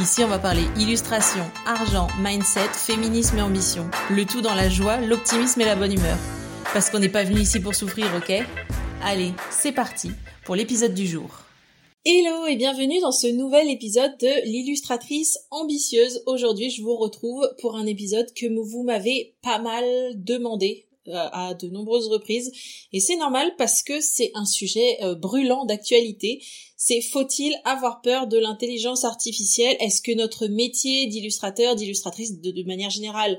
Ici, on va parler illustration, argent, mindset, féminisme et ambition. Le tout dans la joie, l'optimisme et la bonne humeur. Parce qu'on n'est pas venu ici pour souffrir, ok? Allez, c'est parti pour l'épisode du jour. Hello et bienvenue dans ce nouvel épisode de l'illustratrice ambitieuse. Aujourd'hui, je vous retrouve pour un épisode que vous m'avez pas mal demandé à de nombreuses reprises. Et c'est normal parce que c'est un sujet euh, brûlant d'actualité. C'est faut-il avoir peur de l'intelligence artificielle? Est-ce que notre métier d'illustrateur, d'illustratrice de, manière générale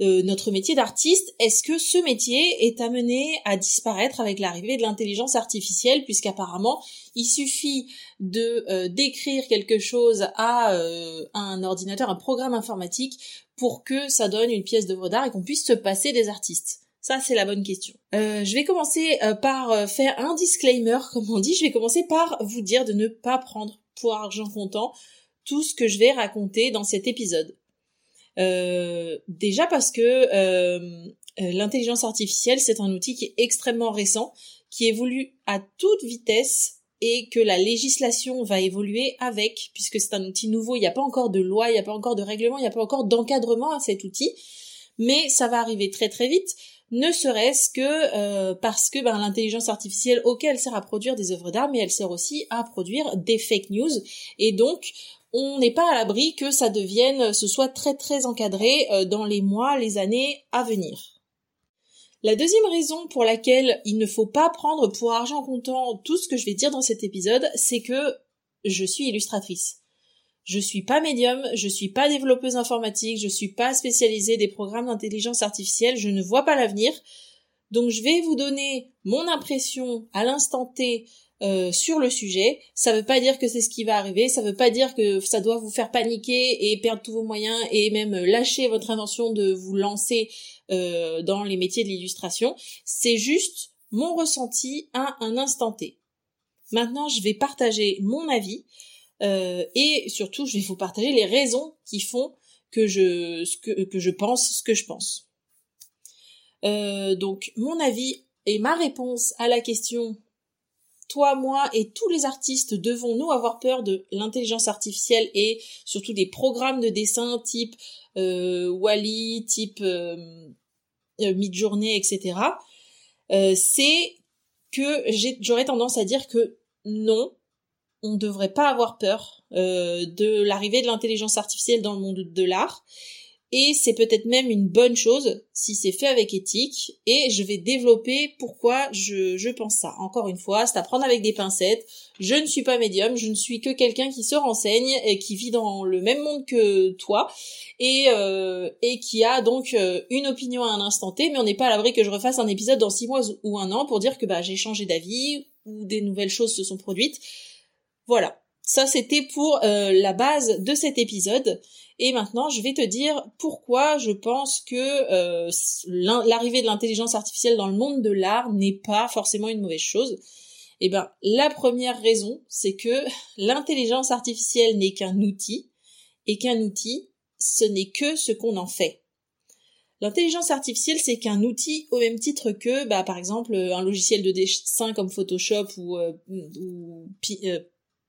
euh, notre métier d'artiste, est-ce que ce métier est amené à disparaître avec l'arrivée de l'intelligence artificielle? Puisqu'apparemment il suffit de décrire quelque chose à un ordinateur, un programme informatique pour que ça donne une pièce d'œuvre d'art et qu'on puisse se passer des artistes ça, c'est la bonne question. Euh, je vais commencer euh, par euh, faire un disclaimer, comme on dit. Je vais commencer par vous dire de ne pas prendre pour argent comptant tout ce que je vais raconter dans cet épisode. déjà parce que l'intelligence artificielle, c'est un outil qui est extrêmement récent, qui évolue à toute vitesse et que la législation va évoluer avec, puisque c'est un outil nouveau, il n'y a pas encore de loi, il n'y a pas encore de règlement, il n'y a pas encore d'encadrement à cet outil, mais ça va arriver très très vite ne serait-ce que euh, parce que ben, l'intelligence artificielle, ok, elle sert à produire des œuvres d'art, mais elle sert aussi à produire des fake news, et donc on n'est pas à l'abri que ça devienne, ce soit très très encadré euh, dans les mois, les années à venir. La deuxième raison pour laquelle il ne faut pas prendre pour argent comptant tout ce que je vais dire dans cet épisode, c'est que je suis illustratrice. Je suis pas médium, je suis pas développeuse informatique, je suis pas spécialisée des programmes d'intelligence artificielle, je ne vois pas l'avenir. Donc je vais vous donner mon impression à l'instant T euh, sur le sujet. Ça veut pas dire que c'est ce qui va arriver, ça veut pas dire que ça doit vous faire paniquer et perdre tous vos moyens et même lâcher votre intention de vous lancer euh, dans les métiers de l'illustration. C'est juste mon ressenti à un instant T. Maintenant, je vais partager mon avis. Euh, et surtout, je vais vous partager les raisons qui font que je, que je pense ce que je pense. Euh, donc, mon avis et ma réponse à la question toi, moi et tous les artistes devons-nous avoir peur de l'intelligence artificielle et surtout des programmes de dessin type euh, Wally, type euh, euh Midjourney, etc. Euh, c'est que j'aurais tendance à dire que non, on devrait pas avoir peur euh, de l'arrivée de l'intelligence artificielle dans le monde de l'art. Et c'est peut-être même une bonne chose si c'est fait avec éthique. Et je vais développer pourquoi je, je pense ça. Encore une fois, c'est à prendre avec des pincettes. Je ne suis pas médium, je ne suis que quelqu'un qui se renseigne et qui vit dans le même monde que toi et, euh, et qui a donc euh, une opinion à un instant T. Mais on n'est pas à l'abri que je refasse un épisode dans six mois ou un an pour dire que bah, j'ai changé d'avis ou des nouvelles choses se sont produites. Voilà. Ça, c'était pour euh, la base de cet épisode. Et maintenant, je vais te dire pourquoi je pense que euh, l'arrivée de l'intelligence artificielle dans le monde de l'art n'est pas forcément une mauvaise chose. Eh ben, la première raison, c'est que l'intelligence artificielle n'est qu'un outil, et qu'un outil, ce n'est que ce qu'on en fait. L'intelligence artificielle, c'est qu'un outil au même titre que, bah, par exemple, un logiciel de dessin comme Photoshop ou, euh, ou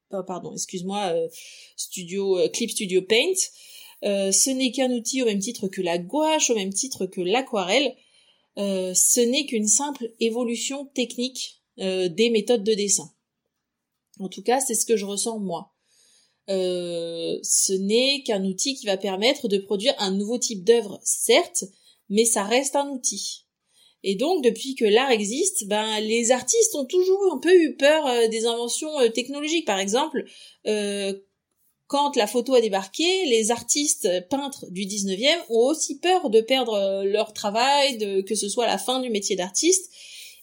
pardon, excuse-moi, euh, Studio euh, Clip Studio Paint. Euh, ce n'est qu'un outil au même titre que la gouache, au même titre que l'aquarelle. ce n'est qu'une simple évolution technique des méthodes de dessin. En tout cas, c'est ce que je ressens moi. ce n'est qu'un outil qui va permettre de produire un nouveau type d'œuvre, certes, mais ça reste un outil. Et donc, depuis que l'art existe, ben, les artistes ont toujours un peu eu peur euh, des inventions euh, technologiques. Par exemple, euh, quand la photo a débarqué, les artistes peintres du 19e ont aussi peur de perdre leur travail, de, que ce soit la fin du métier d'artiste.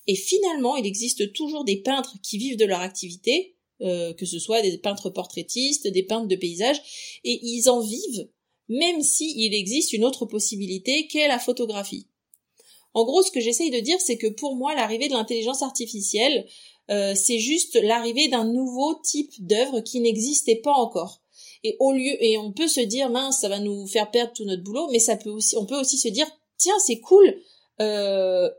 Et finalement, il existe toujours des peintres qui vivent de leur activité, que ce soit des peintres portraitistes, des peintres de paysages, et ils en vivent même si il existe une autre possibilité qu'est la photographie. En gros, ce que j'essaye de dire, c'est que pour moi, l'arrivée de l'intelligence artificielle, euh, c'est juste l'arrivée d'un nouveau type d'œuvre qui n'existait pas encore. Et au lieu, et on peut se dire, mince, ça va nous faire perdre tout notre boulot, mais ça peut aussi, on peut aussi se dire, tiens, c'est cool, euh,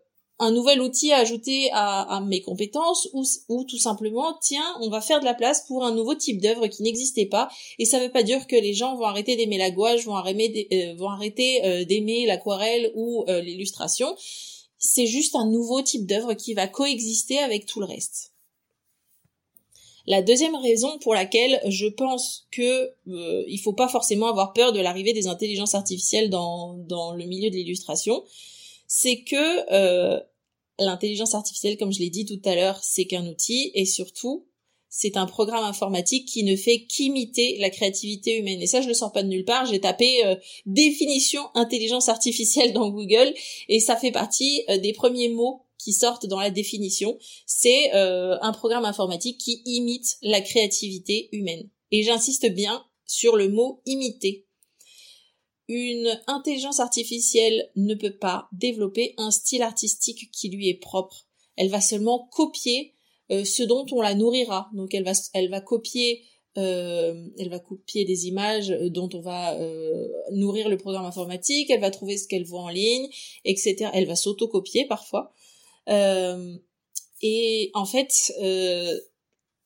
un nouvel outil à ajouter à, mes compétences ou, ou, tout simplement tiens on va faire de la place pour un nouveau type d'œuvre qui n'existait pas. Et ça veut pas dire que les gens vont arrêter d'aimer la gouache vont arrêter, euh, arrêter euh, d'aimer l'aquarelle ou euh, l'illustration. C'est juste un nouveau type d'œuvre qui va coexister avec tout le reste. La deuxième raison pour laquelle je pense que il faut pas forcément avoir peur de l'arrivée des intelligences artificielles dans, le milieu de l'illustration, c'est que euh, l'intelligence artificielle, comme je l'ai dit tout à l'heure, c'est qu'un outil et surtout, c'est un programme informatique qui ne fait qu'imiter la créativité humaine. Et ça, je le sors pas de nulle part. J'ai tapé euh, définition intelligence artificielle dans Google et ça fait partie euh, des premiers mots qui sortent dans la définition. C'est un programme informatique qui imite la créativité humaine. Et j'insiste bien sur le mot imiter une intelligence artificielle ne peut pas développer un style artistique qui lui est propre. Elle va seulement copier euh, ce dont on la nourrira. Donc elle va, elle va copier, euh, elle va copier des images euh, dont on va nourrir le programme informatique. Elle va trouver ce qu'elle voit en ligne, etc. Elle va s'autocopier parfois. et en fait,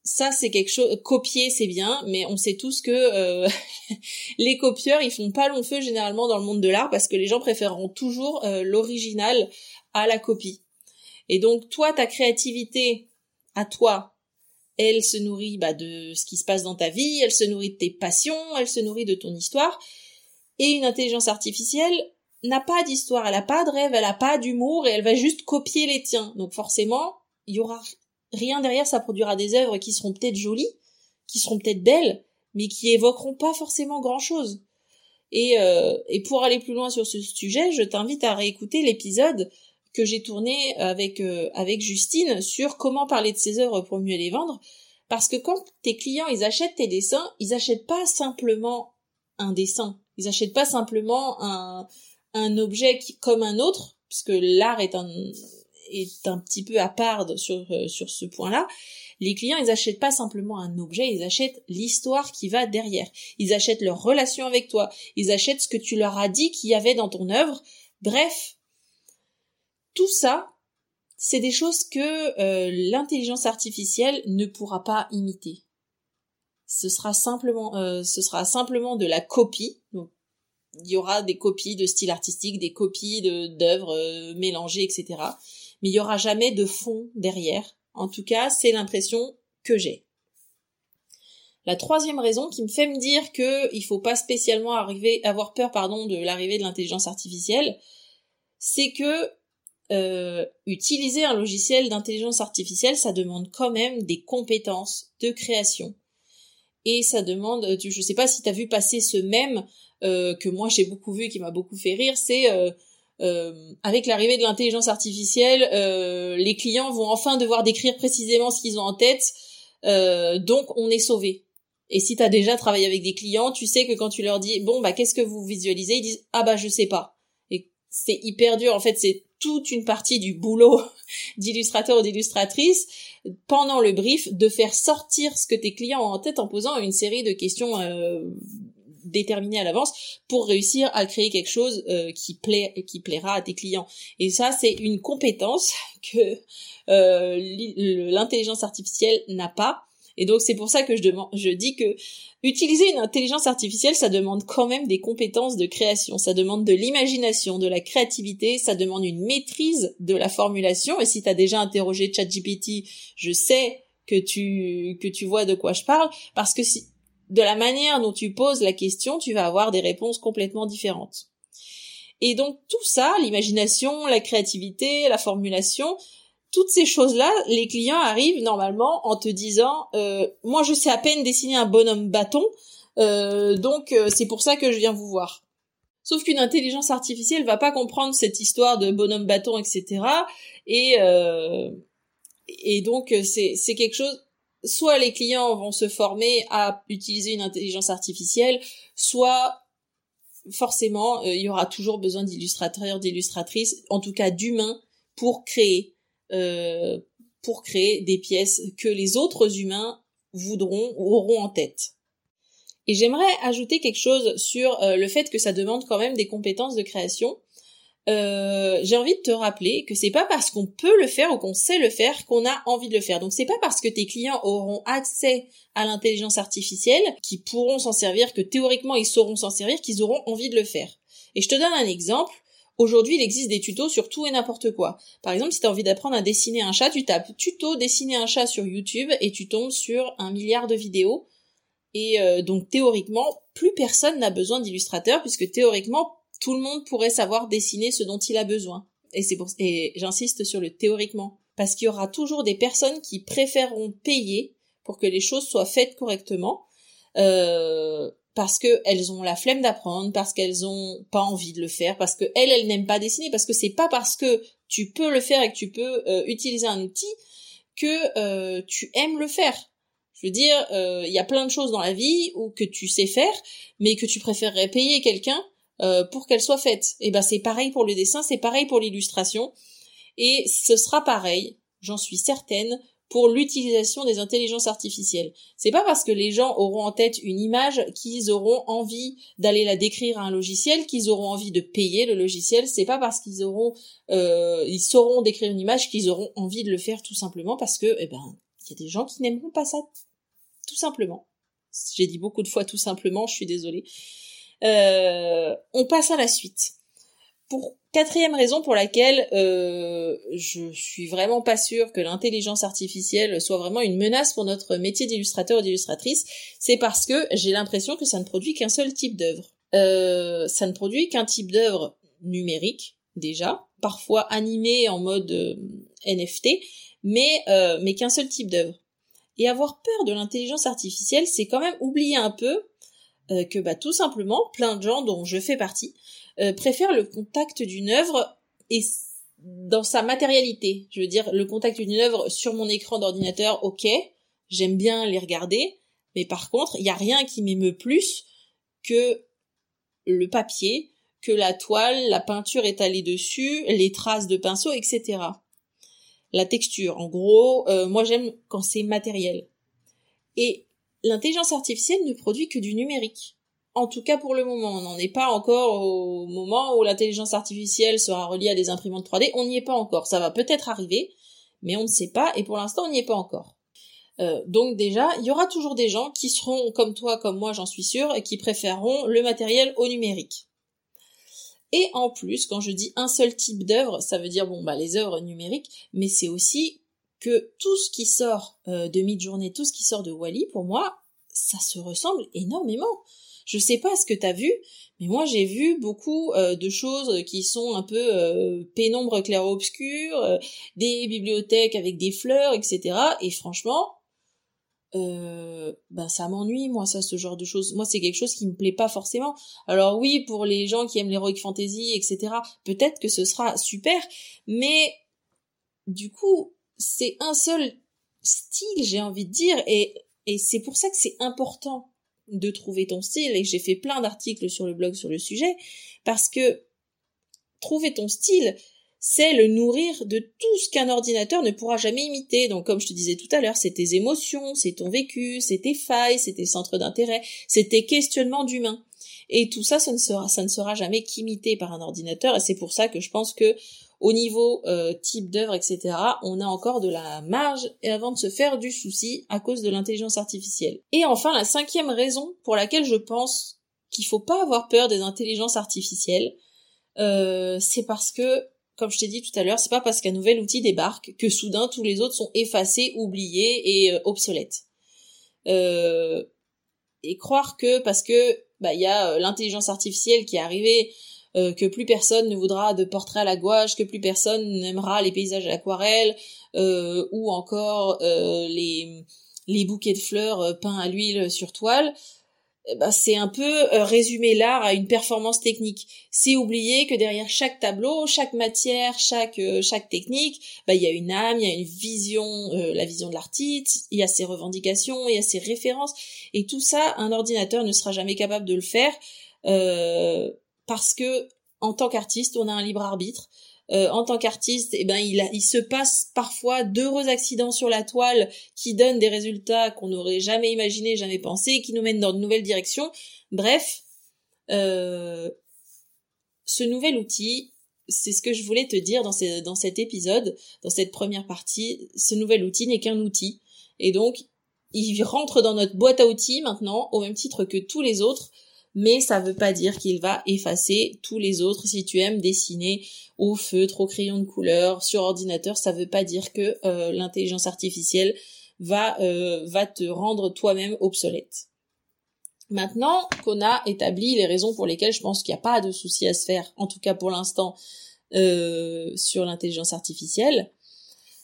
ça c'est quelque chose copier c'est bien mais on sait tous que euh, les copieurs ils font pas long feu généralement dans le monde de l'art parce que les gens préféreront toujours euh, l'original à la copie. Et donc toi ta créativité à toi elle se nourrit bah, de ce qui se passe dans ta vie elle se nourrit de tes passions elle se nourrit de ton histoire et une intelligence artificielle n'a pas d'histoire elle a pas de rêve elle a pas d'humour et elle va juste copier les tiens. Donc forcément il y aura rien derrière, ça produira des œuvres qui seront peut-être jolies, qui seront peut-être belles, mais qui évoqueront pas forcément grand-chose. Et, euh, et pour aller plus loin sur ce sujet, je t'invite à réécouter l'épisode que j'ai tourné avec euh, avec Justine sur comment parler de ses œuvres pour mieux les vendre. Parce que quand tes clients ils achètent tes dessins, ils achètent pas simplement un dessin, ils achètent pas simplement un un objet qui, comme un autre, puisque l'art est un est un petit peu à part sur, euh, sur ce point-là. Les clients, ils achètent pas simplement un objet, ils achètent l'histoire qui va derrière. Ils achètent leur relation avec toi. Ils achètent ce que tu leur as dit qu'il y avait dans ton œuvre. Bref, tout ça, c'est des choses que euh, l'intelligence artificielle ne pourra pas imiter. Ce sera simplement, euh, ce sera simplement de la copie. Il y aura des copies de style artistique, des copies d'œuvres mélangées, etc mais il y aura jamais de fond derrière. En tout cas, c'est l'impression que j'ai. La troisième raison qui me fait me dire que il faut pas spécialement arriver, avoir peur, pardon, de l'arrivée de l'intelligence artificielle, c'est que euh, utiliser un logiciel d'intelligence artificielle, ça demande quand même des compétences de création. Et ça demande, je sais pas si tu as vu passer ce même euh, que moi j'ai beaucoup vu qui m'a beaucoup fait rire, c'est euh, euh, avec l'arrivée de l'intelligence artificielle, euh, les clients vont enfin devoir décrire précisément ce qu'ils ont en tête, euh, donc on est sauvé. Et si tu as déjà travaillé avec des clients, tu sais que quand tu leur dis bon bah qu'est-ce que vous visualisez, ils disent ah bah je sais pas. Et c'est hyper dur en fait, c'est toute une partie du boulot d'illustrateur ou d'illustratrice pendant le brief de faire sortir ce que tes clients ont en tête en posant une série de questions euh, déterminé à l'avance pour réussir à créer quelque chose euh, qui plaît qui plaira à tes clients. Et ça, c'est une compétence que euh, l'intelligence artificielle n'a pas. Et donc c'est pour ça que je demande, je dis que utiliser une intelligence artificielle, ça demande quand même des compétences de création, ça demande de l'imagination, de la créativité, ça demande une maîtrise de la formulation. Et si tu as déjà interrogé ChatGPT, je sais que tu que tu vois de quoi je parle, parce que si de la manière dont tu poses la question, tu vas avoir des réponses complètement différentes. Et donc tout ça, l'imagination, la créativité, la formulation, toutes ces choses-là, les clients arrivent normalement en te disant euh, moi je sais à peine dessiner un bonhomme bâton, euh, donc euh, c'est pour ça que je viens vous voir. Sauf qu'une intelligence artificielle va pas comprendre cette histoire de bonhomme bâton, etc. Et et donc c'est c'est quelque chose soit les clients vont se former à utiliser une intelligence artificielle, soit forcément, il y aura toujours besoin d'illustrateurs, d'illustratrices, en tout cas d'humains, pour créer, pour créer des pièces que les autres humains voudront ou auront en tête. Et j'aimerais ajouter quelque chose sur le fait que ça demande quand même des compétences de création. Euh, j'ai envie de te rappeler que c'est pas parce qu'on peut le faire ou qu'on sait le faire qu'on a envie de le faire. Donc c'est pas parce que tes clients auront accès à l'intelligence artificielle, qu'ils pourront s'en servir, que théoriquement ils sauront s'en servir, qu'ils auront envie de le faire. Et je te donne un exemple. Aujourd'hui, il existe des tutos sur tout et n'importe quoi. Par exemple, si tu envie d'apprendre à dessiner un chat, tu tapes tuto dessiner un chat sur YouTube et tu tombes sur un milliard de vidéos. Et euh, donc théoriquement, plus personne n'a besoin d'illustrateur puisque théoriquement, tout le monde pourrait savoir dessiner ce dont il a besoin. Et c'est et j'insiste sur le théoriquement parce qu'il y aura toujours des personnes qui préféreront payer pour que les choses soient faites correctement euh, parce que elles ont la flemme d'apprendre, parce qu'elles ont pas envie de le faire, parce que elles n'aiment pas dessiner, parce que c'est pas parce que tu peux le faire et que tu peux euh, utiliser un outil que euh, tu aimes le faire. Je veux dire, il y a plein de choses dans la vie où que tu sais faire, mais que tu préférerais payer quelqu'un euh, pour qu'elle soit faite. Et ben c'est pareil pour le dessin, c'est pareil pour l'illustration, et ce sera pareil, j'en suis certaine, pour l'utilisation des intelligences artificielles. C'est pas parce que les gens auront en tête une image qu'ils auront envie d'aller la décrire à un logiciel, qu'ils auront envie de payer le logiciel. C'est pas parce qu'ils auront, euh, ils sauront décrire une image qu'ils auront envie de le faire tout simplement parce que, eh ben, il y a des gens qui n'aimeront pas ça, tout simplement. J'ai dit beaucoup de fois tout simplement, je suis désolée. Euh, on passe à la suite. Pour quatrième raison pour laquelle euh, je suis vraiment pas sûre que l'intelligence artificielle soit vraiment une menace pour notre métier d'illustrateur ou d'illustratrice, c'est parce que j'ai l'impression que ça ne produit qu'un seul type d'œuvre. Euh, ça ne produit qu'un type d'œuvre numérique déjà, parfois animé en mode euh, NFT, mais euh, mais qu'un seul type d'œuvre. Et avoir peur de l'intelligence artificielle, c'est quand même oublier un peu euh, que bah, tout simplement, plein de gens dont je fais partie euh, préfèrent le contact d'une œuvre et dans sa matérialité. Je veux dire, le contact d'une œuvre sur mon écran d'ordinateur, ok, j'aime bien les regarder, mais par contre, il n'y a rien qui m'émeut plus que le papier, que la toile, la peinture étalée dessus, les traces de pinceau, etc. La texture, en gros, euh, moi j'aime quand c'est matériel. Et l'intelligence artificielle ne produit que du numérique. En tout cas pour le moment, on n'en est pas encore au moment où l'intelligence artificielle sera reliée à des imprimantes 3D, on n'y est pas encore. Ça va peut-être arriver, mais on ne sait pas, et pour l'instant on n'y est pas encore. Euh, donc déjà, il y aura toujours des gens qui seront comme toi, comme moi, j'en suis sûre, et qui préféreront le matériel au numérique. Et en plus, quand je dis un seul type d'œuvre, ça veut dire bon bah les œuvres numériques, mais c'est aussi que tout ce qui sort euh, de Midjourney, tout ce qui sort de Wally, pour moi, ça se ressemble énormément. Je sais pas ce que t'as vu, mais moi j'ai vu beaucoup euh, de choses qui sont un peu euh, pénombre clair-obscur, des bibliothèques avec des fleurs, etc. Et franchement, ben ça m'ennuie moi ça ce genre de choses. Moi c'est quelque chose qui me plaît pas forcément. Alors oui pour les gens qui aiment l'heroic fantasy, etc. Peut-être que ce sera super, mais du coup c'est un seul style, j'ai envie de dire, et, et c'est pour ça que c'est important de trouver ton style, et j'ai fait plein d'articles sur le blog sur le sujet, parce que trouver ton style, c'est le nourrir de tout ce qu'un ordinateur ne pourra jamais imiter. Donc, comme je te disais tout à l'heure, c'est tes émotions, c'est ton vécu, c'est tes failles, c'est tes centres d'intérêt, c'est tes questionnements d'humain. Et tout ça, ça ne sera, ça ne sera jamais qu'imité par un ordinateur, et c'est pour ça que je pense que au niveau euh, type d'œuvre, etc., on a encore de la marge avant de se faire du souci à cause de l'intelligence artificielle. Et enfin, la cinquième raison pour laquelle je pense qu'il faut pas avoir peur des intelligences artificielles, euh, c'est parce que, comme je t'ai dit tout à l'heure, c'est pas parce qu'un nouvel outil débarque que soudain tous les autres sont effacés, oubliés et euh, obsolètes. et croire que parce que bah il y a l'intelligence artificielle qui est arrivée euh, que plus personne ne voudra de portraits à la gouache, que plus personne n'aimera les paysages à l'aquarelle, euh, ou encore euh, les, les bouquets de fleurs peints à l'huile sur toile. Bah, c'est un peu résumer l'art à une performance technique. C'est oublier que derrière chaque tableau, chaque matière, chaque chaque technique, bah, il y a une âme, il y a une vision, la vision de l'artiste, il y a ses revendications, il y a ses références, et tout ça, un ordinateur ne sera jamais capable de le faire parce que en tant qu'artiste, on a un libre arbitre. Euh, en tant qu'artiste, eh ben il, se passe parfois d'heureux accidents sur la toile qui donnent des résultats qu'on n'aurait jamais imaginé, jamais pensé, qui nous mènent dans de nouvelles directions. Bref, euh, ce nouvel outil, c'est ce que je voulais te dire dans cet épisode, dans cette première partie. Ce nouvel outil n'est qu'un outil, et donc il rentre dans notre boîte à outils maintenant au même titre que tous les autres mais ça veut pas dire qu'il va effacer tous les autres. Si tu aimes dessiner au feutre, au crayon de couleur, sur ordinateur, ça veut pas dire que euh, l'intelligence artificielle va euh, va te rendre toi-même obsolète. Maintenant qu'on a établi les raisons pour lesquelles je pense qu'il n'y a pas de souci à se faire, en tout cas pour l'instant, euh, sur l'intelligence artificielle,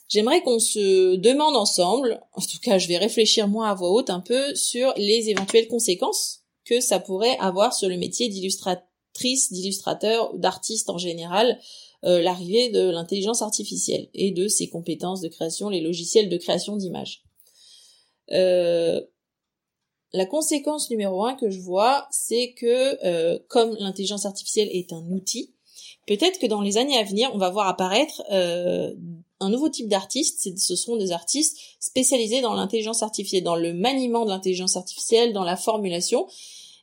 j'aimerais qu'on se demande ensemble, en tout cas je vais réfléchir moi à voix haute un peu sur les éventuelles conséquences que ça pourrait avoir sur le métier d'illustratrice, d'illustrateur, d'artiste en général, euh, l'arrivée de l'intelligence artificielle et de ses compétences de création, les logiciels de création d'images. Euh, la conséquence numéro un que je vois, c'est que euh, comme l'intelligence artificielle est un outil, peut-être que dans les années à venir, on va voir apparaître un nouveau type d'artistes. Ce seront des artistes spécialisés dans l'intelligence artificielle, dans le maniement de l'intelligence artificielle, dans la formulation,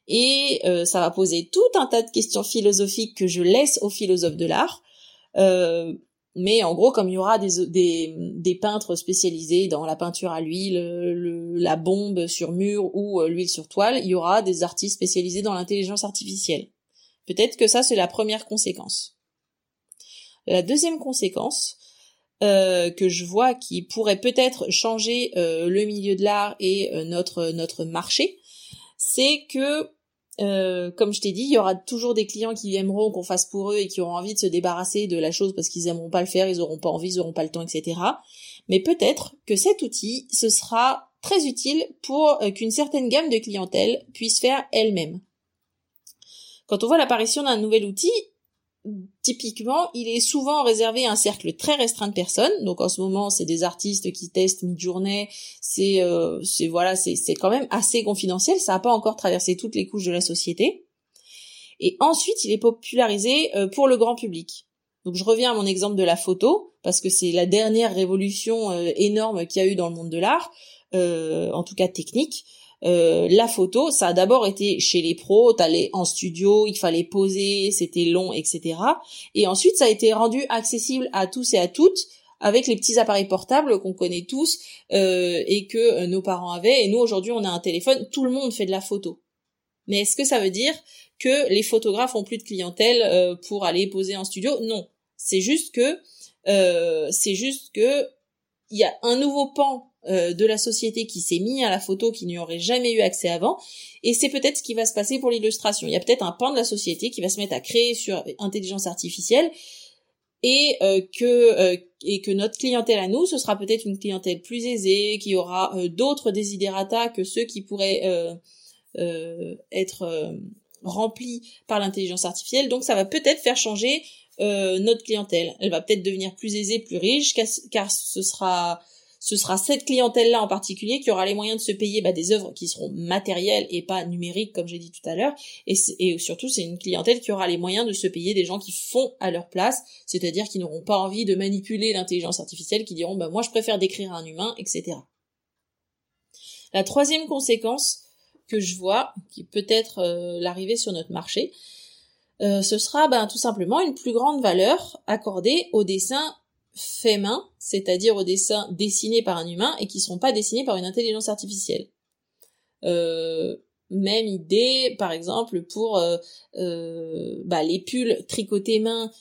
et euh, ça va poser tout un tas de questions philosophiques que je laisse aux philosophes de l'art. Euh, mais en gros, comme il y aura des, peintres spécialisés dans la peinture à l'huile, le, la bombe sur mur ou euh, l'huile sur toile, il y aura des artistes spécialisés dans l'intelligence artificielle. Peut-être que ça, c'est la première conséquence. La deuxième conséquence euh, que je vois qui pourrait peut-être changer euh, le milieu de l'art et notre notre marché, c'est que euh, comme je t'ai dit, il y aura toujours des clients qui aimeront qu'on fasse pour eux et qui auront envie de se débarrasser de la chose parce qu'ils aimeront pas le faire, ils auront pas envie, ils auront pas le temps, etc. Mais peut-être que cet outil, ce sera très utile pour euh, qu'une certaine gamme de clientèle puisse faire elle-même. Quand on voit l'apparition d'un nouvel outil, typiquement, il est souvent réservé à un cercle très restreint de personnes. Donc en ce moment, c'est des artistes qui testent mid-journée. C'est, euh, voilà, c'est, quand même assez confidentiel. Ça n'a pas encore traversé toutes les couches de la société. Et ensuite, il est popularisé euh, pour le grand public. Donc je reviens à mon exemple de la photo parce que c'est la dernière révolution euh, énorme qu'il y a eu dans le monde de l'art, en tout cas technique. Euh, la photo, ça a d'abord été chez les pros, t'allais en studio, il fallait poser, c'était long, etc. Et ensuite, ça a été rendu accessible à tous et à toutes avec les petits appareils portables qu'on connaît tous euh, et que euh, nos parents avaient. Et nous, aujourd'hui, on a un téléphone, tout le monde fait de la photo. Mais est-ce que ça veut dire que les photographes ont plus de clientèle pour aller poser en studio? Non. C'est juste que c'est juste que il y a un nouveau pan euh, de la société qui s'est mis à la photo qui n'y aurait jamais eu accès avant. Et c'est peut-être ce qui va se passer pour l'illustration. Il y a peut-être un pan de la société qui va se mettre à créer sur intelligence artificielle et euh, que euh, et que notre clientèle à nous ce sera peut-être une clientèle plus aisée qui aura d'autres desiderata que ceux qui pourraient être remplis par l'intelligence artificielle. Donc ça va peut-être faire changer notre clientèle. Elle va peut-être devenir plus aisée plus riche car ce sera ce sera cette clientèle-là en particulier qui aura les moyens de se payer bah, des œuvres qui seront matérielles et pas numériques, comme j'ai dit tout à l'heure. Et, surtout, c'est une clientèle qui aura les moyens de se payer des gens qui font à leur place, c'est-à-dire qui n'auront pas envie de manipuler l'intelligence artificielle, qui diront bah, moi je préfère décrire un humain, etc. La troisième conséquence que je vois, qui peut être euh, l'arrivée sur notre marché, euh, ce sera ben, tout simplement une plus grande valeur accordée au dessin fait main, c'est-à-dire aux dessins dessinés par un humain et qui ne seront pas dessinés par une intelligence artificielle. Euh, même idée, par exemple, pour euh, euh, bah, les pulls tricotés main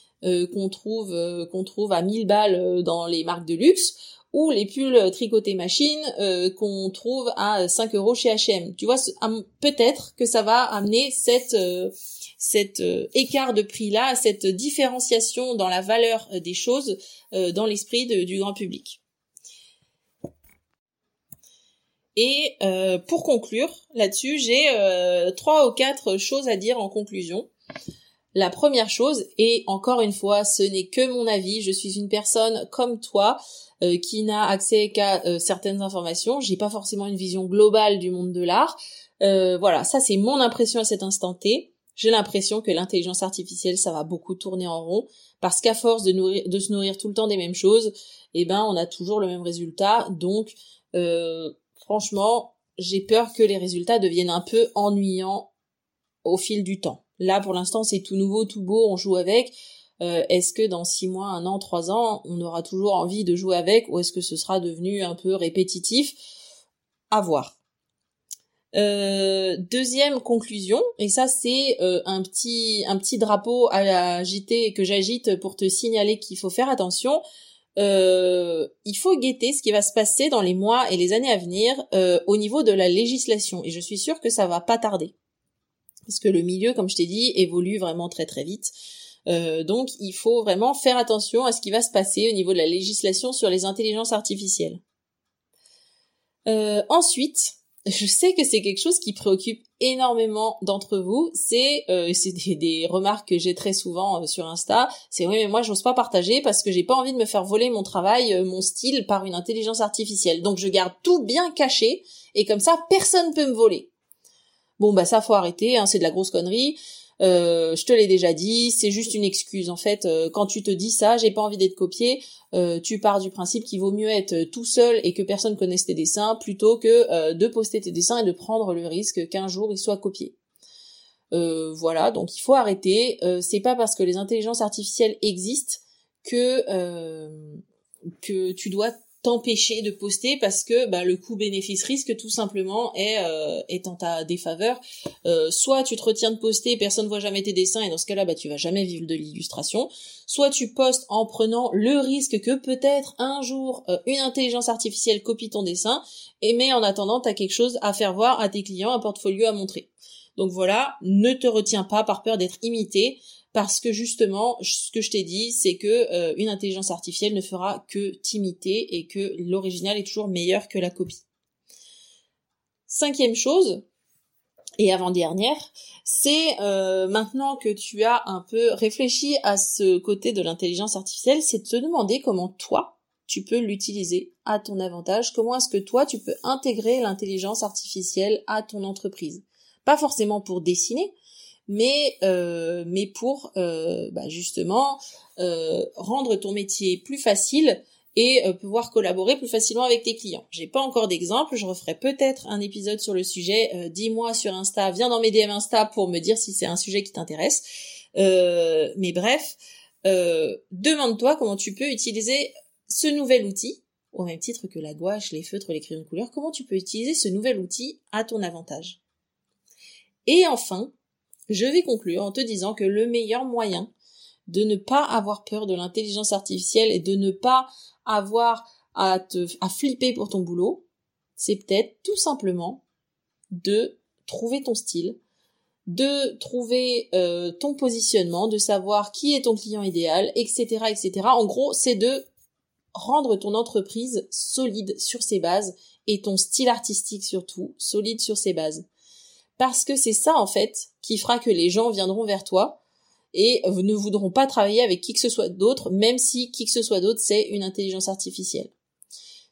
qu'on trouve qu'on trouve à 1000 balles dans les marques de luxe ou les pulls tricotés machine qu'on trouve à 5 euros chez H&M. Tu vois, peut-être que ça va amener cette cet euh, écart de prix-là, cette différenciation dans la valeur euh, des choses euh, dans l'esprit du grand public. Et pour conclure là-dessus, j'ai trois ou quatre choses à dire en conclusion. La première chose, et encore une fois, ce n'est que mon avis, je suis une personne comme toi qui n'a accès qu'à certaines informations, j'ai pas forcément une vision globale du monde de l'art. voilà, ça c'est mon impression à cet instant T j'ai l'impression que l'intelligence artificielle, ça va beaucoup tourner en rond, parce qu'à force de, nourrir, de se nourrir tout le temps des mêmes choses, eh ben, on a toujours le même résultat. Donc, euh, franchement, j'ai peur que les résultats deviennent un peu ennuyants au fil du temps. Là, pour l'instant, c'est tout nouveau, tout beau, on joue avec. Euh, est-ce que dans six mois, un an, trois ans, on aura toujours envie de jouer avec, ou est-ce que ce sera devenu un peu répétitif? À voir. Euh, deuxième conclusion, et ça c'est euh, un petit un petit drapeau à agiter que j'agite pour te signaler qu'il faut faire attention. Il faut guetter ce qui va se passer dans les mois et les années à venir au niveau de la législation, et je suis sûre que ça va pas tarder, parce que le milieu, comme je t'ai dit, évolue vraiment très très vite. Donc il faut vraiment faire attention à ce qui va se passer au niveau de la législation sur les intelligences artificielles. ensuite, je sais que c'est quelque chose qui préoccupe énormément d'entre vous. C'est euh, c'est des, remarques que j'ai très souvent euh, sur Insta. C'est oui mais moi j'ose pas partager parce que j'ai pas envie de me faire voler mon travail, euh, mon style par une intelligence artificielle. Donc je garde tout bien caché et comme ça personne peut me voler. Bon bah ça faut arrêter, hein, c'est de la grosse connerie. Euh, je te l'ai déjà dit, c'est juste une excuse. En fait, euh, quand tu te dis ça, j'ai pas envie d'être copié, euh, tu pars du principe qu'il vaut mieux être tout seul et que personne connaisse tes dessins plutôt que de poster tes dessins et de prendre le risque qu'un jour ils soient copiés. voilà, donc il faut arrêter. c'est pas parce que les intelligences artificielles existent que que tu dois t'empêcher de poster parce que bah, le coût bénéfice risque tout simplement est euh, est en ta défaveur. Euh, soit tu te retiens de poster, personne ne voit jamais tes dessins et dans ce cas-là bah tu vas jamais vivre de l'illustration. Soit tu postes en prenant le risque que peut-être un jour euh, une intelligence artificielle copie ton dessin et mais en attendant tu as quelque chose à faire voir à tes clients, un portfolio à montrer. Donc voilà, ne te retiens pas par peur d'être imité parce que justement, ce que je t'ai dit, c'est que euh, une intelligence artificielle ne fera que t'imiter et que l'original est toujours meilleur que la copie. Cinquième chose, et avant-dernière, c'est euh, maintenant que tu as un peu réfléchi à ce côté de l'intelligence artificielle, c'est de te demander comment toi, tu peux l'utiliser à ton avantage, comment est-ce que toi, tu peux intégrer l'intelligence artificielle à ton entreprise? Pas forcément pour dessiner, mais euh, mais pour euh, bah, justement euh, rendre ton métier plus facile et pouvoir collaborer plus facilement avec tes clients. J'ai pas encore d'exemple, je referai peut-être un épisode sur le sujet. Dis-moi sur Insta, viens dans mes DM Insta pour me dire si c'est un sujet qui t'intéresse. mais bref, demande-toi comment tu peux utiliser ce nouvel outil, au même titre que la gouache, les feutres, les crayons de couleur, comment tu peux utiliser ce nouvel outil à ton avantage? Et enfin, je vais conclure en te disant que le meilleur moyen de ne pas avoir peur de l'intelligence artificielle et de ne pas avoir à te à flipper pour ton boulot, c'est peut-être tout simplement de trouver ton style, de trouver euh, ton positionnement, de savoir qui est ton client idéal, etc., etc. En gros, c'est de rendre ton entreprise solide sur ses bases et ton style artistique surtout solide sur ses bases parce que c'est ça en fait qui fera que les gens viendront vers toi et ne voudront pas travailler avec qui que ce soit d'autre, même si qui que ce soit d'autre c'est une intelligence artificielle.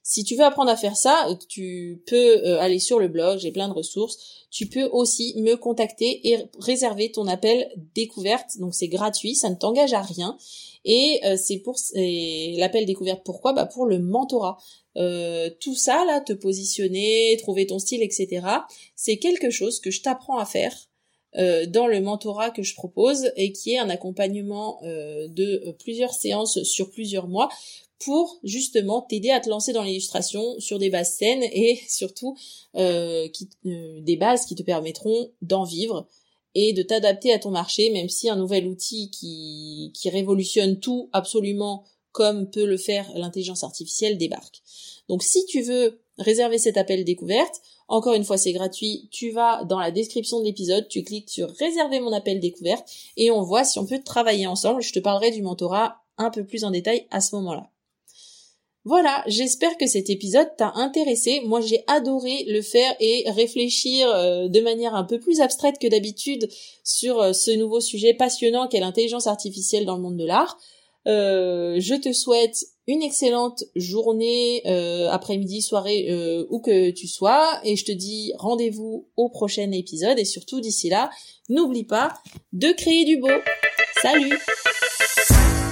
Si tu veux apprendre à faire ça, tu peux euh, aller sur le blog, j'ai plein de ressources. Tu peux aussi me contacter et réserver ton appel découverte. Donc c'est gratuit, ça ne t'engage à rien. Et euh, c'est pour l'appel découverte. Pourquoi? Bah pour le mentorat. Euh, tout ça là, te positionner, trouver ton style, etc. C'est quelque chose que je t'apprends à faire euh, dans le mentorat que je propose et qui est un accompagnement de plusieurs séances sur plusieurs mois pour justement t'aider à te lancer dans l'illustration sur des bases saines et surtout des bases qui te permettront d'en vivre et de t'adapter à ton marché, même si un nouvel outil qui, qui révolutionne tout absolument comme peut le faire l'intelligence artificielle débarque. Donc si tu veux réserver cet appel découverte, encore une fois c'est gratuit, tu vas dans la description de l'épisode, tu cliques sur réserver mon appel découverte et on voit si on peut travailler ensemble. Je te parlerai du mentorat un peu plus en détail à ce moment-là. Voilà, j'espère que cet épisode t'a intéressé. Moi, j'ai adoré le faire et réfléchir euh, de manière un peu plus abstraite que d'habitude sur euh, ce nouveau sujet passionnant qu'est l'intelligence artificielle dans le monde de l'art. Euh, je te souhaite une excellente journée, après-midi, soirée, euh, où que tu sois. Et je te dis rendez-vous au prochain épisode. Et surtout, d'ici là, n'oublie pas de créer du beau. Salut